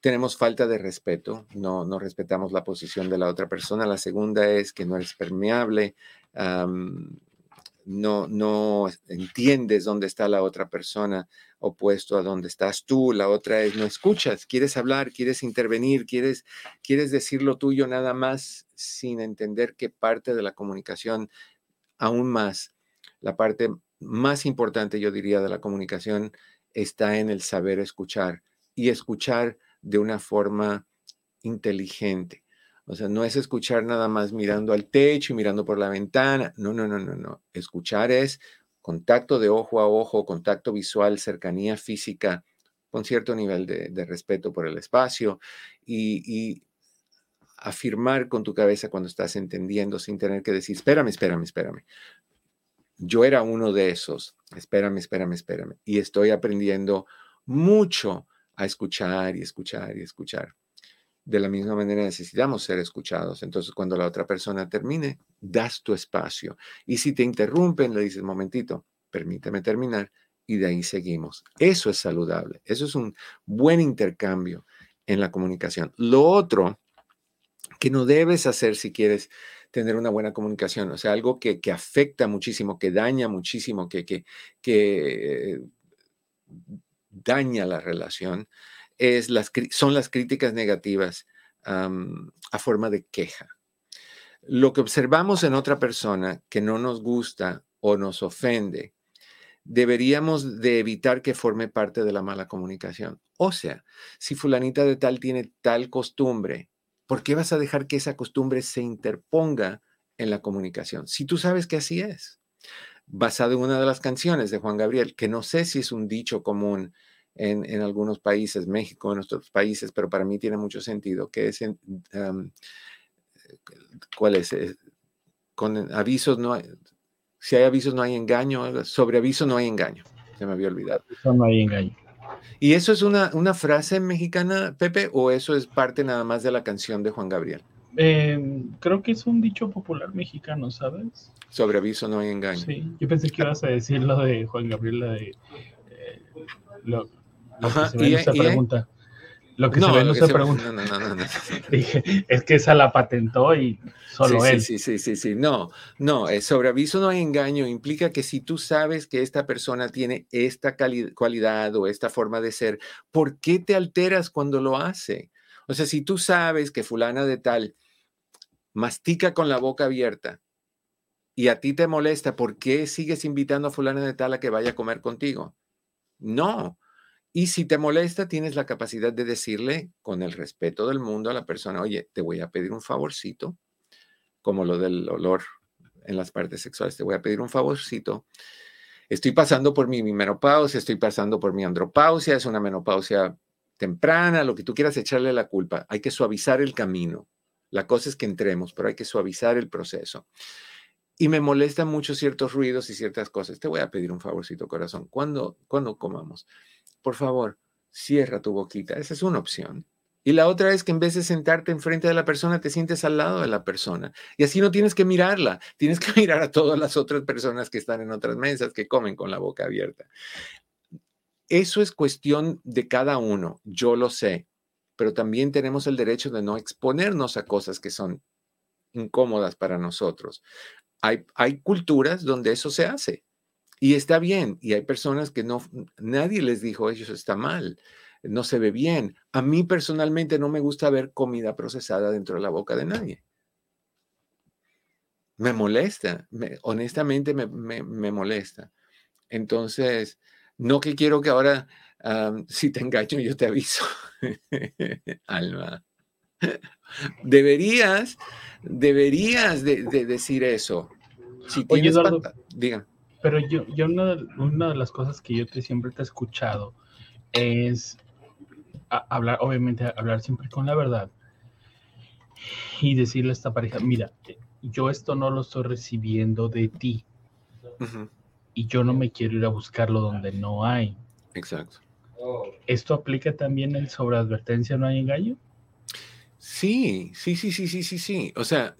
[SPEAKER 1] tenemos falta de respeto, no, no respetamos la posición de la otra persona. La segunda es que no eres permeable, no, no entiendes dónde está la otra persona opuesto a dónde estás tú. La otra es no escuchas, quieres hablar, quieres intervenir, quieres, quieres decir lo tuyo nada más sin entender que parte de la comunicación, aún más, la parte más importante, yo diría, de la comunicación está en el saber escuchar y escuchar de una forma inteligente. O sea, no es escuchar nada más mirando al techo y mirando por la ventana. No, no, no, no, no. Escuchar es contacto de ojo a ojo, contacto visual, cercanía física, con cierto nivel de, respeto por el espacio y, afirmar con tu cabeza cuando estás entendiendo sin tener que decir, espérame, espérame, espérame. Yo era uno de esos, espérame, espérame, espérame. Y estoy aprendiendo mucho a escuchar y escuchar y escuchar de la misma manera necesitamos ser escuchados. Entonces, cuando la otra persona termine, das tu espacio. Y si te interrumpen, le dices, momentito, permíteme terminar y de ahí seguimos. Eso es saludable. Eso es un buen intercambio en la comunicación. Lo otro que no debes hacer si quieres tener una buena comunicación, o sea, algo que, afecta muchísimo, que daña muchísimo, que, que, que daña la relación, son las críticas negativas a forma de queja. Lo que observamos en otra persona que no nos gusta o nos ofende, deberíamos de evitar que forme parte de la mala comunicación. O sea, si fulanita de tal tiene tal costumbre, ¿por qué vas a dejar que esa costumbre se interponga en la comunicación? Si tú sabes que así es. Basado en una de las canciones de Juan Gabriel, que no sé si es un dicho común en, algunos países, México, en otros países, pero para mí tiene mucho sentido, que es, en, ¿cuál es? Eh, con avisos no hay, si hay avisos no hay engaño, sobre aviso no hay engaño, se me había olvidado.
[SPEAKER 2] No hay engaño.
[SPEAKER 1] ¿Y eso es una, una frase mexicana, Pepe, o eso es parte nada más de la canción de Juan Gabriel?
[SPEAKER 2] Em, creo que es un dicho popular mexicano, ¿sabes?
[SPEAKER 1] Sobre aviso no hay engaño.
[SPEAKER 2] Sí, yo pensé que ibas a decir lo de Juan Gabriel, la de eh, Ajá, y, se pregunta. Lo que se ve no se, pregunta. No, no, no, no. Dije, es que esa la patentó y solo él.
[SPEAKER 1] Sí, sí, sí, sí, No, no, sobre aviso no hay engaño. Implica que si tú sabes que esta persona tiene esta cualidad o esta forma de ser, ¿por qué te alteras cuando lo hace? O sea, si tú sabes que fulana de tal mastica con la boca abierta y a ti te molesta, ¿por qué sigues invitando a fulana de tal a que vaya a comer contigo? No, y si te molesta, tienes la capacidad de decirle con el respeto del mundo a la persona, oye, te voy a pedir un favorcito, como lo del olor en las partes sexuales, te voy a pedir un favorcito. Estoy pasando por mi, menopausia, estoy pasando por mi andropausia, es una menopausia temprana, lo que tú quieras echarle la culpa. Hay que suavizar el camino. La cosa es que entremos, pero hay que suavizar el proceso. Y me molestan mucho ciertos ruidos y ciertas cosas. Te voy a pedir un favorcito, corazón. cuando cuando comamos? Por favor, cierra tu boquita. Esa es una opción. Y la otra es que en vez de sentarte enfrente de la persona, te sientes al lado de la persona. Y así no tienes que mirarla, tienes que mirar a todas las otras personas que están en otras mesas, que comen con la boca abierta. Eso es cuestión de cada uno, yo lo sé, pero también tenemos el derecho de no exponernos a cosas que son incómodas para nosotros. Hay, hay culturas donde eso se hace. Y está bien, y hay personas que no, nadie les dijo, eso está mal, no se ve bien. A mí personalmente no me gusta ver comida procesada dentro de la boca de nadie. Me molesta, honestamente me, molesta. Entonces, no que quiero que ahora, si te engaño, yo te aviso. Alma. Deberías, deberías de, decir eso. Si tienes
[SPEAKER 2] Oye, diga. Pero yo, yo una, de, las cosas que yo te, siempre te he escuchado es hablar, obviamente, hablar siempre con la verdad y decirle a esta pareja, mira, yo esto no lo estoy recibiendo de ti. y yo no me quiero ir a buscarlo donde no hay.
[SPEAKER 1] Exacto.
[SPEAKER 2] ¿Esto aplica también el sobreadvertencia no hay engaño?
[SPEAKER 1] Sí, sí, sí, sí, sí, sí, sí. O sea,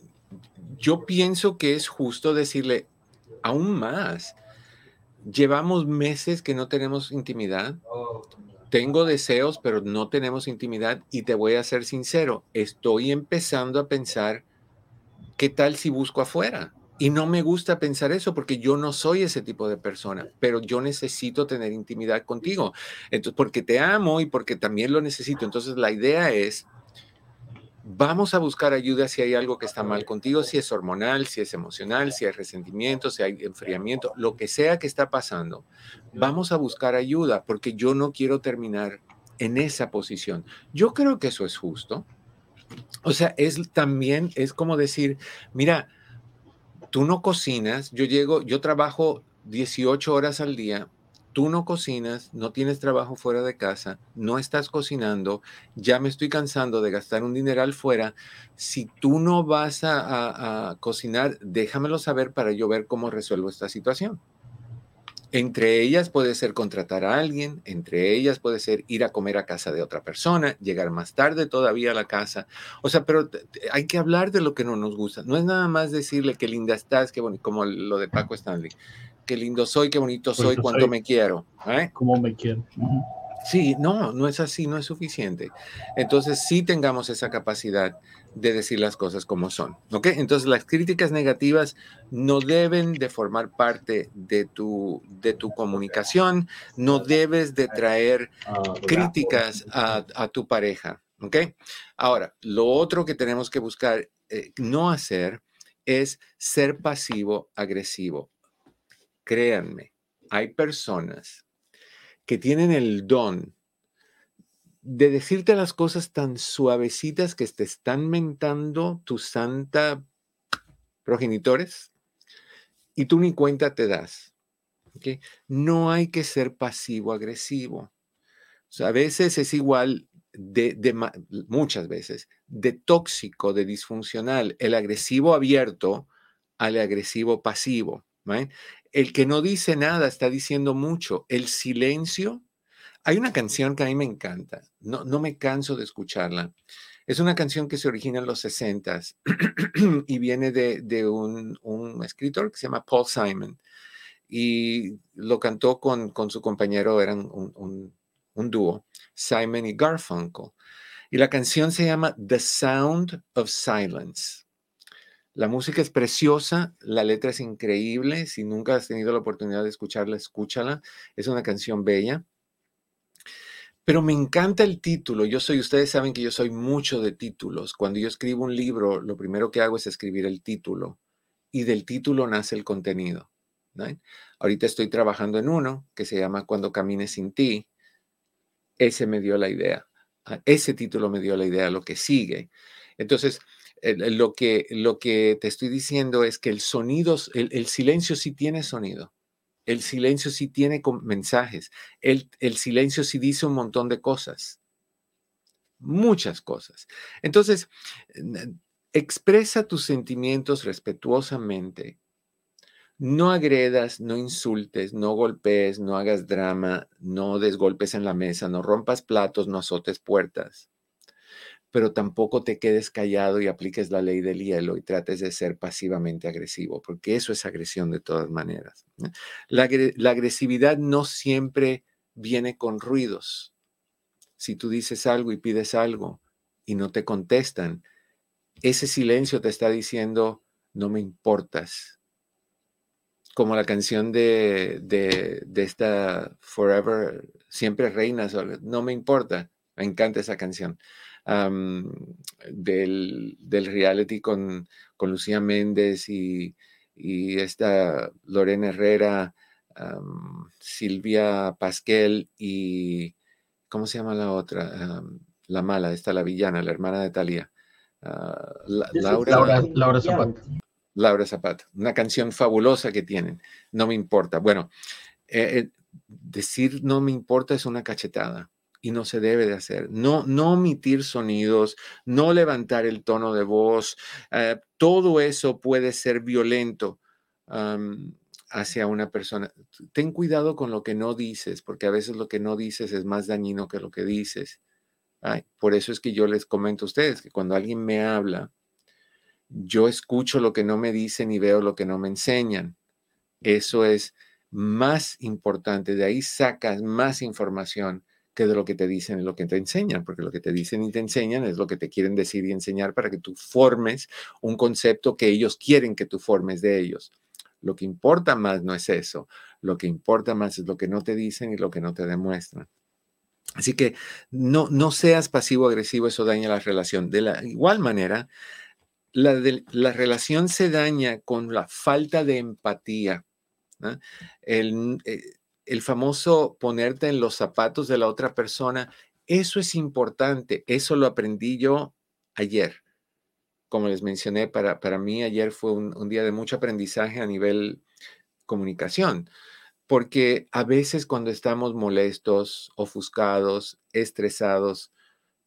[SPEAKER 1] yo pienso que es justo decirle aún más. Llevamos meses que no tenemos intimidad. Tengo deseos, pero no tenemos intimidad. Y te voy a ser sincero, estoy empezando a pensar, ¿qué tal si busco afuera? Y no me gusta pensar eso porque yo no soy ese tipo de persona, pero yo necesito tener intimidad contigo. Entonces, porque te amo y porque también lo necesito. Entonces, la idea es, vamos a buscar ayuda si hay algo que está mal contigo, si es hormonal, si es emocional, si hay resentimiento, si hay enfriamiento, lo que sea que está pasando. Vamos a buscar ayuda porque yo no quiero terminar en esa posición. Yo creo que eso es justo. O sea, es también, es como decir, mira, tú no cocinas, yo llego, yo trabajo 18 horas al día, tú no cocinas, no tienes trabajo fuera de casa, no estás cocinando, ya me estoy cansando de gastar un dineral fuera. Si tú no vas a, cocinar, déjamelo saber para yo ver cómo resuelvo esta situación. Entre ellas puede ser contratar a alguien, entre ellas puede ser ir a comer a casa de otra persona, llegar más tarde todavía a la casa. O sea, pero hay que hablar de lo que no nos gusta. No es nada más decirle qué linda estás, qué bonito, como lo de Paco Stanley. Qué lindo soy, qué bonito soy, cuánto me quiero.
[SPEAKER 2] ¿eh? Cómo me quiero.
[SPEAKER 1] Sí, no, no es así, no es suficiente. Entonces, sí tengamos esa capacidad de decir las cosas como son. ¿Ok? Entonces las críticas negativas no deben de formar parte de tu, de tu comunicación, no debes de traer críticas a, tu pareja. ¿Ok? Ahora, lo otro que tenemos que buscar eh, no hacer es ser pasivo-agresivo. Créanme, hay personas que tienen el don de decirte las cosas tan suavecitas que te están mentando tu santa progenitores y tú ni cuenta te das. No hay que ser pasivo-agresivo. a veces es igual de, muchas veces, de tóxico, de disfuncional, el agresivo abierto al agresivo pasivo. El que no dice nada está diciendo mucho. El silencio hay una canción que a mí me encanta, no, no me canso de escucharla. Es una canción que se origina en los 60 y viene de, un, escritor que se llama Paul Simon y lo cantó con, su compañero, eran un, un dúo, Simon y Garfunkel. Y la canción se llama The Sound of Silence. La música es preciosa, la letra es increíble. Si nunca has tenido la oportunidad de escucharla, escúchala. Es una canción bella. Pero me encanta el título. Yo soy, ustedes saben que yo soy mucho de títulos. Cuando yo escribo un libro, lo primero que hago es escribir el título. Y del título nace el contenido. Ahorita estoy trabajando en uno que se llama Cuando camines sin ti. Ese me dio la idea. Ah, ese título me dio la idea, lo que sigue. Entonces, lo que, lo que te estoy diciendo es que el sonido, el silencio sí tiene sonido. El silencio sí tiene mensajes. El, el silencio sí dice un montón de cosas. Muchas cosas. Entonces, expresa tus sentimientos respetuosamente. No agredas, no insultes, no golpees, no hagas drama, no des golpes en la mesa, no rompas platos, no azotes puertas pero tampoco te quedes callado y apliques la ley del hielo y trates de ser pasivamente agresivo, porque eso es agresión de todas maneras. La, agresividad no siempre viene con ruidos. Si tú dices algo y pides algo y no te contestan, ese silencio te está diciendo, no me importas. Como la canción de, de, de esta Forever, siempre reinas, no me importa. Me encanta esa canción del, reality con, con, Lucía Méndez y, esta Lorena Herrera, Silvia Pasquel y, ¿cómo se llama la otra? la mala, esta la villana, la hermana de Talía. Ah,
[SPEAKER 2] Laura, Laura, Zapata.
[SPEAKER 1] Laura Zapata, una canción fabulosa que tienen, no me importa. Bueno, eh, eh, decir no me importa es una cachetada y no se debe de hacer. No, no omitir sonidos, no levantar el tono de voz, eh, todo eso puede ser violento. hacia una persona. Ten cuidado con lo que no dices, porque a veces lo que no dices es más dañino que lo que dices. por eso es que yo les comento a ustedes que cuando alguien me habla, yo escucho lo que no me dicen y veo lo que no me enseñan. Eso es más importante. De ahí sacas más información que de lo que te dicen y lo que te enseñan, porque lo que te dicen y te enseñan es lo que te quieren decir y enseñar para que tú formes un concepto que ellos quieren que tú formes de ellos. Lo que importa más no es eso, lo que importa más es lo que no te dicen y lo que no te demuestran. Así que no, no seas pasivo-agresivo, eso daña la relación. De la igual manera, la, la relación se daña con la falta de empatía. El, eh, el famoso ponerte en los zapatos de la otra persona, eso es importante, eso lo aprendí yo ayer. Como les mencioné, para, para mí ayer fue un, día de mucho aprendizaje a nivel comunicación, porque a veces cuando estamos molestos, ofuscados, estresados,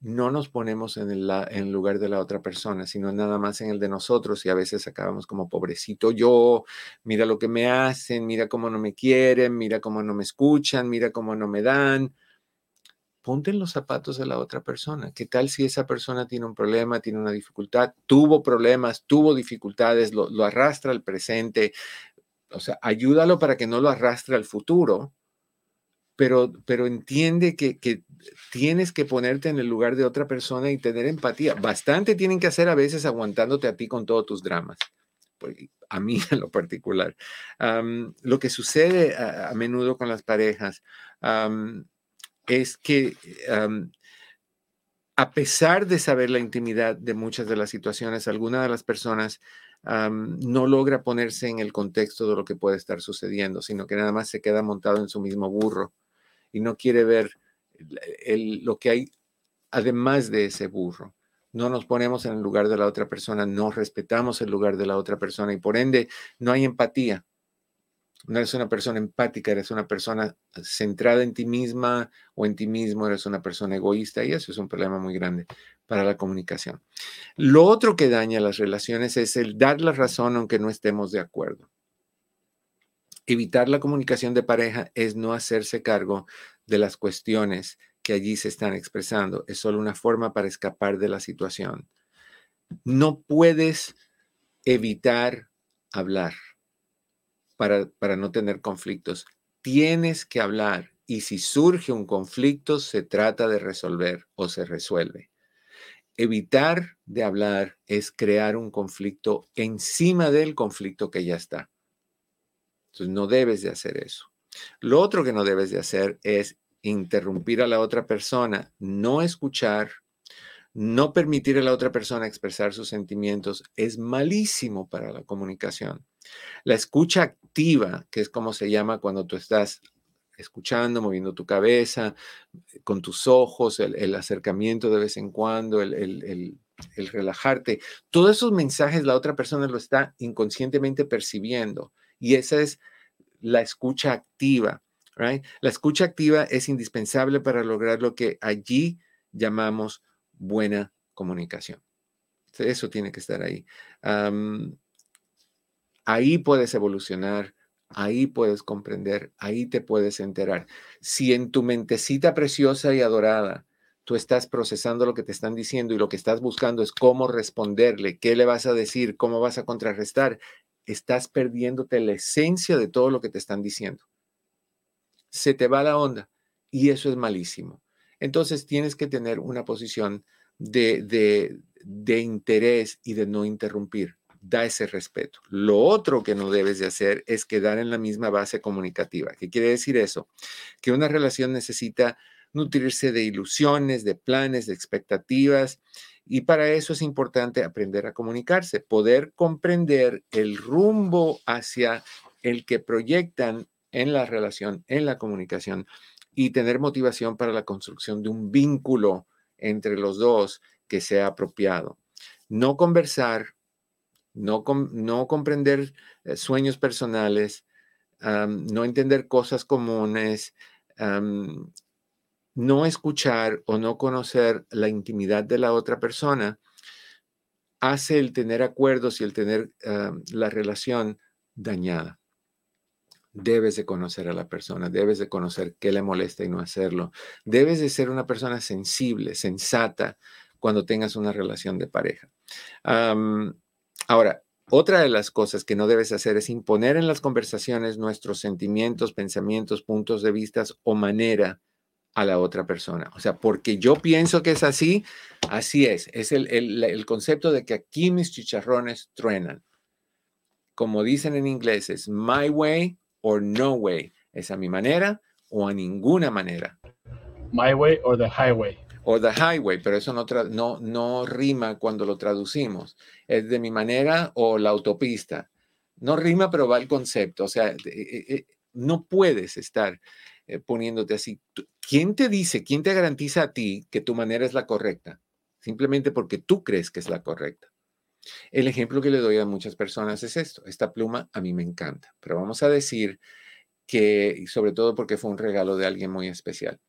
[SPEAKER 1] no nos ponemos en el, lugar de la otra persona, sino nada más en el de nosotros y a veces acabamos como pobrecito yo, mira lo que me hacen, mira cómo no me quieren, mira cómo no me escuchan, mira cómo no me dan. Ponte en los zapatos de la otra persona. ¿Qué tal si esa persona tiene un problema, tiene una dificultad, tuvo problemas, tuvo dificultades, lo, lo arrastra al presente? O sea, ayúdalo para que no lo arrastre al futuro pero, pero entiende que, que, tienes que ponerte en el lugar de otra persona y tener empatía. Bastante tienen que hacer a veces aguantándote a ti con todos tus dramas. Pues, a mí en lo particular. lo que sucede a, menudo con las parejas es que a pesar de saber la intimidad de muchas de las situaciones, alguna de las personas no logra ponerse en el contexto de lo que puede estar sucediendo, sino que nada más se queda montado en su mismo burro y no quiere ver lo que hay además de ese burro. No nos ponemos en el lugar de la otra persona, no respetamos el lugar de la otra persona y por ende no hay empatía. No eres una persona empática, eres una persona centrada en ti misma o en ti mismo, eres una persona egoísta y eso es un problema muy grande para la comunicación. Lo otro que daña las relaciones es el dar la razón aunque no estemos de acuerdo. Evitar la comunicación de pareja es no hacerse cargo de las cuestiones que allí se están expresando. Es solo una forma para escapar de la situación. No puedes evitar hablar para, para no tener conflictos. Tienes que hablar y si surge un conflicto, se trata de resolver o se resuelve. Evitar de hablar es crear un conflicto encima del conflicto que ya está. Entonces, no debes de hacer eso. Lo otro que no debes de hacer es interrumpir a la otra persona, no escuchar, no permitir a la otra persona expresar sus sentimientos es malísimo para la comunicación. La escucha activa, que es como se llama cuando tú estás escuchando, moviendo tu cabeza, con tus ojos, el, acercamiento de vez en cuando, el, el relajarte, todos esos mensajes la otra persona lo está inconscientemente percibiendo y esa es la escucha activa. Right? La escucha activa es indispensable para lograr lo que allí llamamos buena comunicación. Eso tiene que estar ahí. ahí puedes evolucionar, ahí puedes comprender, ahí te puedes enterar. Si en tu mentecita preciosa y adorada tú estás procesando lo que te están diciendo y lo que estás buscando es cómo responderle, qué le vas a decir, cómo vas a contrarrestar, estás perdiéndote la esencia de todo lo que te están diciendo. Se te va la onda y eso es malísimo. Entonces tienes que tener una posición de, de, interés y de no interrumpir. Da ese respeto. Lo otro que no debes de hacer es quedar en la misma base comunicativa. ¿Qué quiere decir eso? Que una relación necesita nutrirse de ilusiones, de planes, de expectativas y para eso es importante aprender a comunicarse, poder comprender el rumbo hacia el que proyectan en la relación, en la comunicación y tener motivación para la construcción de un vínculo entre los dos que sea apropiado. No conversar, no, no comprender eh, sueños personales, no entender cosas comunes, no escuchar o no conocer la intimidad de la otra persona hace el tener acuerdos y el tener ah, la relación dañada. Debes de conocer a la persona, debes de conocer qué le molesta y no hacerlo. Debes de ser una persona sensible, sensata cuando tengas una relación de pareja. ahora, otra de las cosas que no debes hacer es imponer en las conversaciones nuestros sentimientos, pensamientos, puntos de vista o manera a la otra persona. O sea, porque yo pienso que es así, así es. Es el, el concepto de que aquí mis chicharrones truenan. Como dicen en inglés, es my way or no way. Es a mi manera o a ninguna manera.
[SPEAKER 2] My way or the highway.
[SPEAKER 1] O the highway, pero eso no, no, no rima cuando lo traducimos. Es de mi manera o la autopista. No rima, pero va el concepto. O sea, eh, eh, eh, no puedes estar poniéndote así. ¿Quién te dice, quién te garantiza a ti que tu manera es la correcta? Simplemente porque tú crees que es la correcta. El ejemplo que le doy a muchas personas es esto. Esta pluma a mí me encanta, pero vamos a decir que, sobre todo porque fue un regalo de alguien muy especial,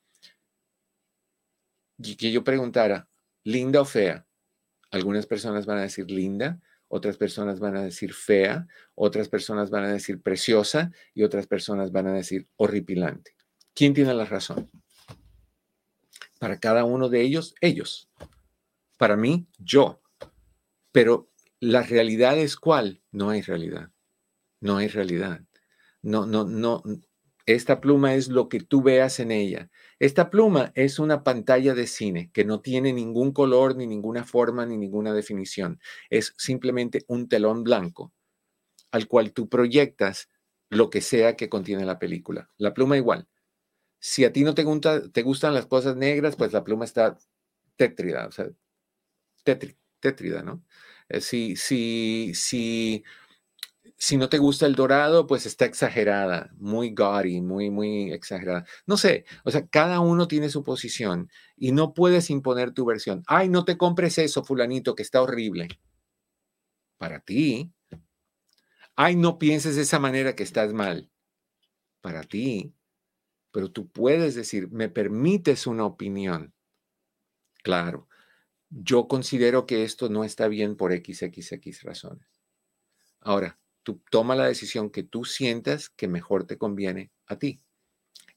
[SPEAKER 1] y que yo preguntara, linda o fea. Algunas personas van a decir linda, otras personas van a decir fea, otras personas van a decir preciosa y otras personas van a decir horripilante. ¿Quién tiene la razón? Para cada uno de ellos, ellos. Para mí, yo. Pero la realidad es cuál? No hay realidad. No hay realidad. No, no, no. Esta pluma es lo que tú veas en ella. Esta pluma es una pantalla de cine que no tiene ningún color, ni ninguna forma, ni ninguna definición. Es simplemente un telón blanco al cual tú proyectas lo que sea que contiene la película. La pluma igual. Si a ti no te, gustan las cosas negras, pues la pluma está tétrida, o sea, tétrida, ¿no? Eh, si, si, si, si no te gusta el dorado, pues está exagerada, muy gaudy, muy, muy exagerada. No sé, o sea, cada uno tiene su posición y no puedes imponer tu versión. Ay, no te compres eso, fulanito, que está horrible. Para ti. Ay, no pienses de esa manera que estás mal. Para ti. Pero tú puedes decir, me permites una opinión. Claro, yo considero que esto no está bien por XXX razones. Ahora, tú toma la decisión que tú sientas que mejor te conviene a ti.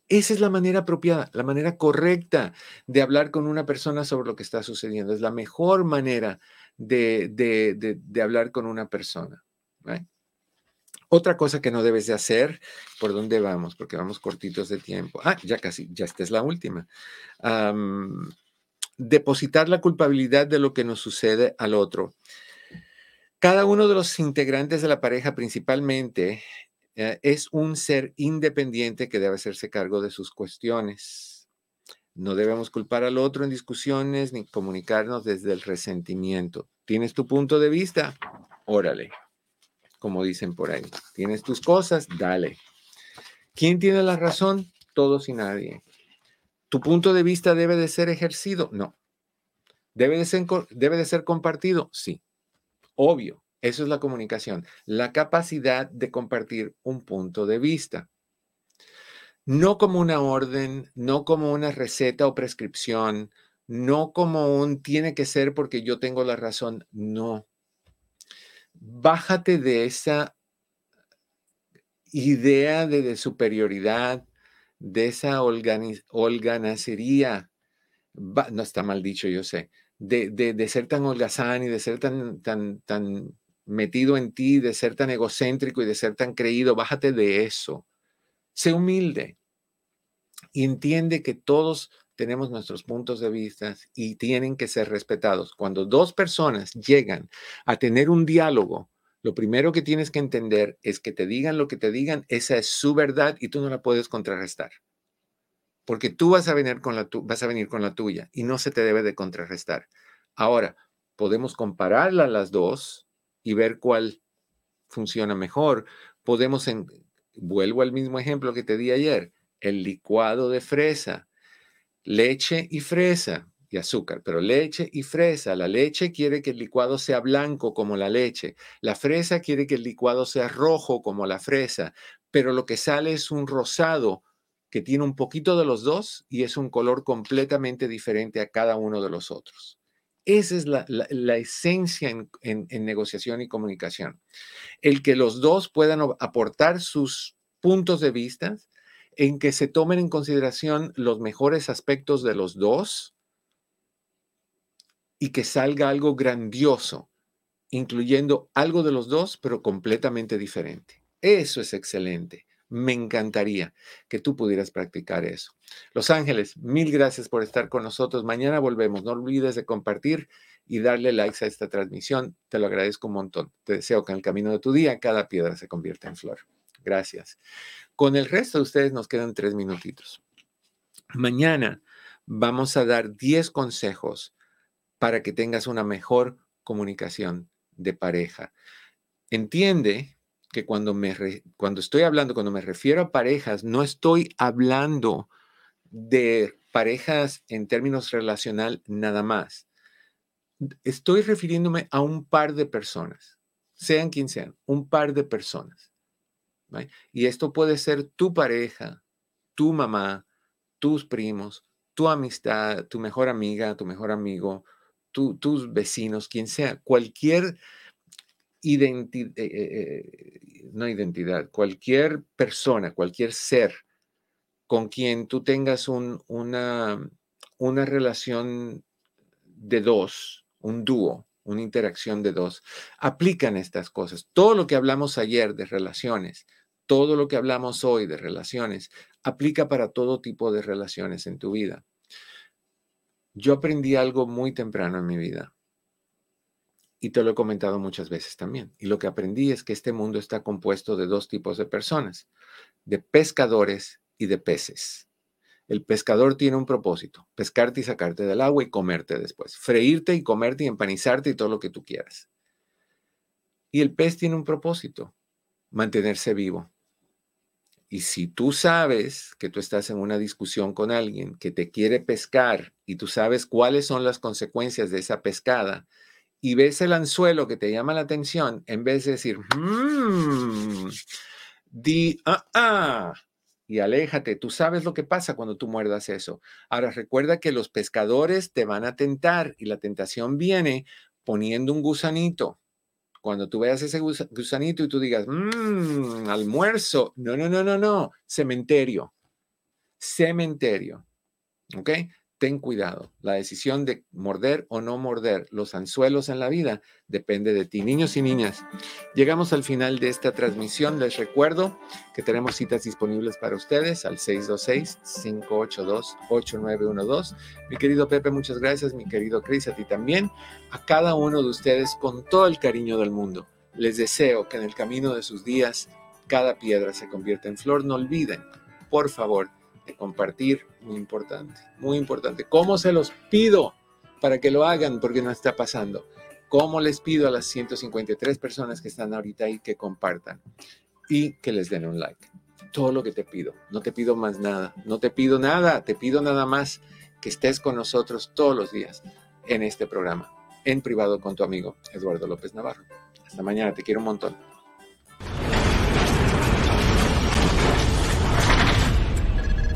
[SPEAKER 1] Esa es la manera apropiada, la manera correcta de hablar con una persona sobre lo que está sucediendo. Es la mejor manera de, de, hablar con una persona. Otra cosa que no debes de hacer, ¿por dónde vamos? Porque vamos cortitos de tiempo. Ah, ya casi, ya esta es la última depositar la culpabilidad de lo que nos sucede al otro. Cada uno de los integrantes de la pareja principalmente eh, es un ser independiente que debe hacerse cargo de sus cuestiones. No debemos culpar al otro en discusiones ni comunicarnos desde el resentimiento. ¿Tienes tu punto de vista? Órale, como dicen por ahí. ¿Tienes tus cosas? Dale. ¿Quién tiene la razón? Todos y nadie. ¿Tu punto de vista debe de ser ejercido? No. ¿Debe de ser, debe de ser compartido? Sí. Obvio. Eso es la comunicación. La capacidad de compartir un punto de vista. No como una orden, no como una receta o prescripción, no como un tiene que ser porque yo tengo la razón. No. Bájate de esa idea de, de superioridad, de esa holganacería, no está mal dicho, yo sé, de, de, ser tan holgazán y de ser tan, tan, tan metido en ti, de ser tan egocéntrico y de ser tan creído, bájate de eso. Sé humilde y entiende que todos tenemos nuestros puntos de vista y tienen que ser respetados. Cuando dos personas llegan a tener un diálogo, lo primero que tienes que entender es que te digan lo que te digan, esa es su verdad y tú no la puedes contrarrestar. Porque tú vas a venir con la, vas a venir con la tuya y no se te debe de contrarrestar. Ahora, podemos compararla las dos y ver cuál funciona mejor. Podemos, en, vuelvo al mismo ejemplo que te di ayer, el licuado de fresa, leche y fresa y azúcar, pero leche y fresa. La leche quiere que el licuado sea blanco como la leche. La fresa quiere que el licuado sea rojo como la fresa, pero lo que sale es un rosado que tiene un poquito de los dos y es un color completamente diferente a cada uno de los otros. Esa es la, esencia en negociación y comunicación. El que los dos puedan aportar sus puntos de vista, en que se tomen en consideración los mejores aspectos de los dos y que salga algo grandioso, incluyendo algo de los dos, pero completamente diferente. Eso es excelente. Me encantaría que tú pudieras practicar eso. Los Ángeles, mil gracias por estar con nosotros. Mañana volvemos. No olvides de compartir y darle likes a esta transmisión. Te lo agradezco un montón. Te deseo que en el camino de tu día cada piedra se convierta en flor. Gracias. Con el resto de ustedes nos quedan tres minutitos. Mañana vamos a dar 10 consejos para que tengas una mejor comunicación de pareja. Entiende que cuando, me estoy hablando, cuando me refiero a parejas, no estoy hablando de parejas en términos relacional nada más. Estoy refiriéndome a un par de personas, sean quien sean, un par de personas. Y esto puede ser tu pareja, tu mamá, tus primos, tu amistad, tu mejor amiga, tu mejor amigo, tus vecinos, quien sea, cualquier identidad, eh, eh, eh, no identidad, cualquier persona, cualquier ser con quien tú tengas una, una relación de dos, un dúo, una interacción de dos, aplican estas cosas. Todo lo que hablamos ayer de relaciones, todo lo que hablamos hoy de relaciones, aplica para todo tipo de relaciones en tu vida. Yo aprendí algo muy temprano en mi vida y te lo he comentado muchas veces también. Y lo que aprendí es que este mundo está compuesto de dos tipos de personas, de pescadores y de peces. El pescador tiene un propósito, pescarte y sacarte del agua y comerte después, freírte y comerte y empanizarte y todo lo que tú quieras. Y el pez tiene un propósito, mantenerse vivo. Y si tú sabes que tú estás en una discusión con alguien que te quiere pescar y tú sabes cuáles son las consecuencias de esa pescada, y ves el anzuelo que te llama la atención, en vez de decir, mmm, di, ah, ah, y aléjate. Tú sabes lo que pasa cuando tú muerdas eso. Ahora recuerda que los pescadores te van a tentar y la tentación viene poniendo un gusanito. Cuando tú veas ese gusanito y tú digas, mmm, almuerzo. No, no, no, no, no. Cementerio. Cementerio. ¿Ok? Ten cuidado. La decisión de morder o no morder los anzuelos en la vida depende de ti. Niños y niñas, llegamos al final de esta transmisión. Les recuerdo que tenemos citas disponibles para ustedes al 626-582-8912. Mi querido Pepe, muchas gracias. Mi querido Cris, a ti también. A cada uno de ustedes con todo el cariño del mundo. Les deseo que en el camino de sus días cada piedra se convierta en flor. No olviden, por favor, compartir, muy importante, muy importante. ¿Cómo se los pido para que lo hagan? Porque no está pasando. ¿Cómo les pido a las 153 personas que están ahorita ahí que compartan y que les den un like? Todo lo que te pido. No te pido más nada. No te pido nada. Te pido nada más que estés con nosotros todos los días en este programa, en privado con tu amigo Eduardo López Navarro. Hasta mañana. Te quiero un montón.